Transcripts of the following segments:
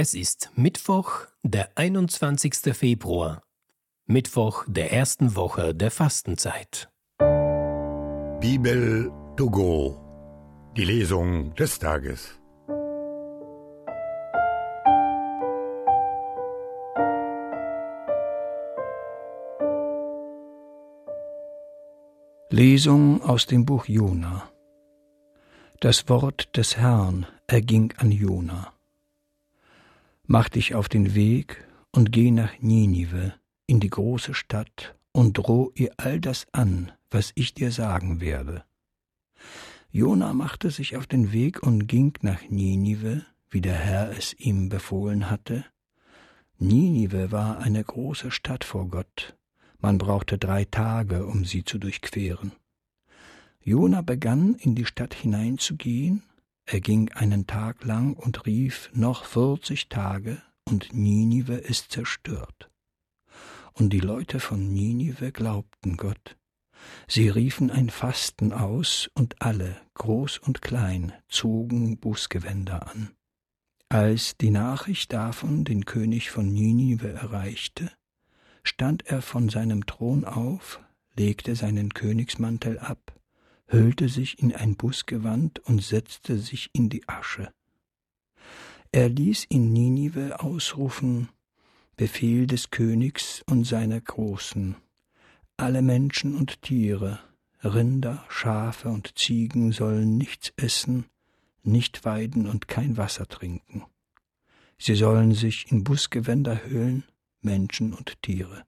Es ist Mittwoch, der 21. Februar, Mittwoch der ersten Woche der Fastenzeit. Bibel to go, die Lesung des Tages. Lesung aus dem Buch Jona. Das Wort des Herrn erging an Jona. Mach dich auf den Weg und geh nach Ninive, in die große Stadt, und droh ihr all das an, was ich dir sagen werde. Jona machte sich auf den Weg und ging nach Ninive, wie der Herr es ihm befohlen hatte. Ninive war eine große Stadt vor Gott, man brauchte drei Tage, um sie zu durchqueren. Jona begann, in die Stadt hineinzugehen. Er ging einen Tag lang und rief, noch vierzig Tage, und Ninive ist zerstört. Und die Leute von Ninive glaubten Gott. Sie riefen ein Fasten aus, und alle, groß und klein, zogen Bußgewänder an. Als die Nachricht davon den König von Ninive erreichte, stand er von seinem Thron auf, legte seinen Königsmantel ab, hüllte sich in ein Bußgewand und setzte sich in die Asche. Er ließ in Ninive ausrufen Befehl des Königs und seiner Großen. Alle Menschen und Tiere, Rinder, Schafe und Ziegen sollen nichts essen, nicht weiden und kein Wasser trinken. Sie sollen sich in Bußgewänder hüllen Menschen und Tiere.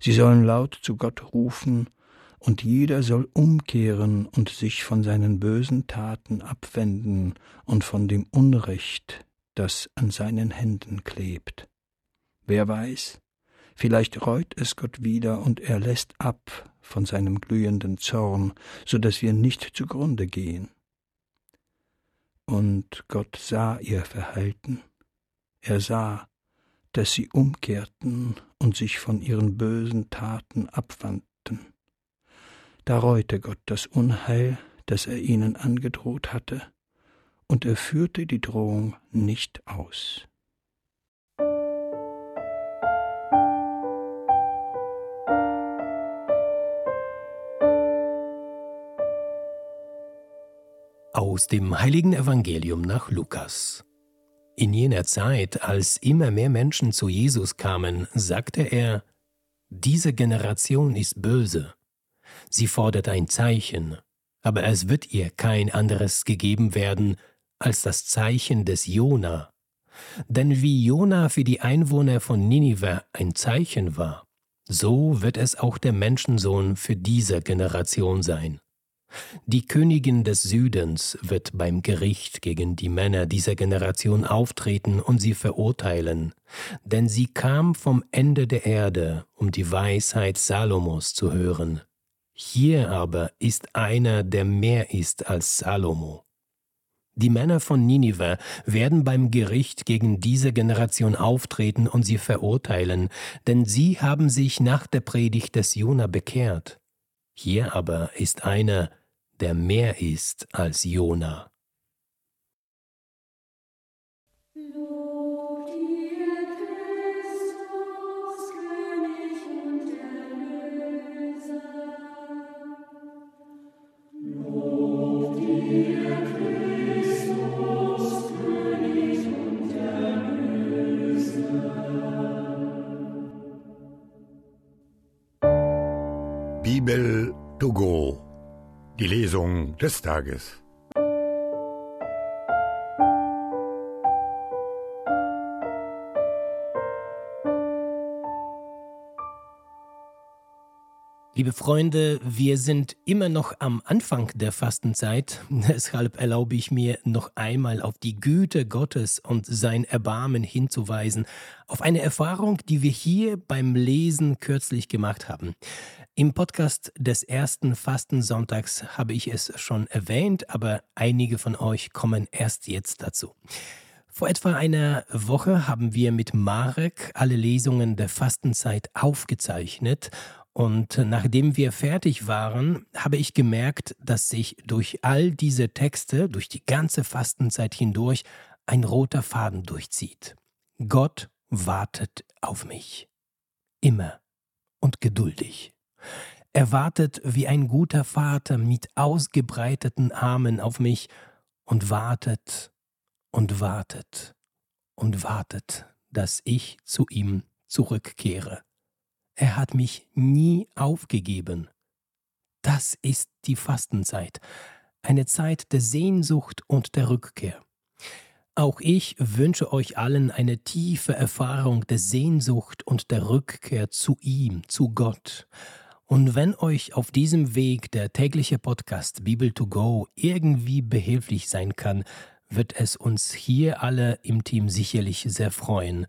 Sie sollen laut zu Gott rufen, und jeder soll umkehren und sich von seinen bösen Taten abwenden und von dem Unrecht, das an seinen Händen klebt. Wer weiß, vielleicht reut es Gott wieder und er lässt ab von seinem glühenden Zorn, so dass wir nicht zugrunde gehen. Und Gott sah ihr Verhalten, er sah, dass sie umkehrten und sich von ihren bösen Taten abwandten. Da reute Gott das Unheil, das er ihnen angedroht hatte, und er führte die Drohung nicht aus. Aus dem heiligen Evangelium nach Lukas. In jener Zeit, als immer mehr Menschen zu Jesus kamen, sagte er, diese Generation ist böse. Sie fordert ein Zeichen, aber es wird ihr kein anderes gegeben werden als das Zeichen des Jona. Denn wie Jona für die Einwohner von Ninive ein Zeichen war, so wird es auch der Menschensohn für diese Generation sein. Die Königin des Südens wird beim Gericht gegen die Männer dieser Generation auftreten und sie verurteilen, denn sie kam vom Ende der Erde, um die Weisheit Salomos zu hören. Hier aber ist einer, der mehr ist als Salomo. Die Männer von Ninive werden beim Gericht gegen diese Generation auftreten und sie verurteilen, denn sie haben sich nach der Predigt des Jona bekehrt. Hier aber ist einer, der mehr ist als Jona. Bibel to go die Lesung des Tages. Liebe Freunde, wir sind immer noch am Anfang der Fastenzeit, deshalb erlaube ich mir noch einmal auf die Güte Gottes und sein Erbarmen hinzuweisen, auf eine Erfahrung, die wir hier beim Lesen kürzlich gemacht haben. Im Podcast des ersten Fastensonntags habe ich es schon erwähnt, aber einige von euch kommen erst jetzt dazu. Vor etwa einer Woche haben wir mit Marek alle Lesungen der Fastenzeit aufgezeichnet und nachdem wir fertig waren, habe ich gemerkt, dass sich durch all diese Texte, durch die ganze Fastenzeit hindurch, ein roter Faden durchzieht. Gott wartet auf mich. Immer und geduldig. Er wartet wie ein guter Vater mit ausgebreiteten Armen auf mich und wartet und wartet und wartet, dass ich zu ihm zurückkehre. Er hat mich nie aufgegeben. Das ist die Fastenzeit, eine Zeit der Sehnsucht und der Rückkehr. Auch ich wünsche euch allen eine tiefe Erfahrung der Sehnsucht und der Rückkehr zu ihm, zu Gott. Und wenn euch auf diesem Weg der tägliche Podcast Bibel to Go irgendwie behilflich sein kann, wird es uns hier alle im Team sicherlich sehr freuen.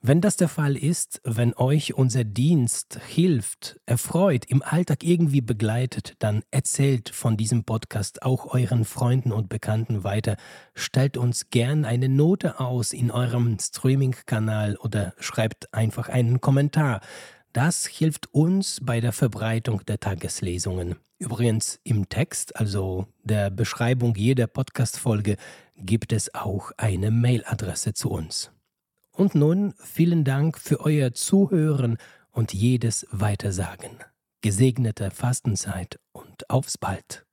Wenn das der Fall ist, wenn euch unser Dienst hilft, erfreut, im Alltag irgendwie begleitet, dann erzählt von diesem Podcast auch euren Freunden und Bekannten weiter. Stellt uns gern eine Note aus in eurem Streaming-Kanal oder schreibt einfach einen Kommentar. Das hilft uns bei der Verbreitung der Tageslesungen. Übrigens im Text, also der Beschreibung jeder Podcast-Folge, gibt es auch eine Mailadresse zu uns. Und nun vielen Dank für euer Zuhören und jedes Weitersagen. Gesegnete Fastenzeit und aufs bald.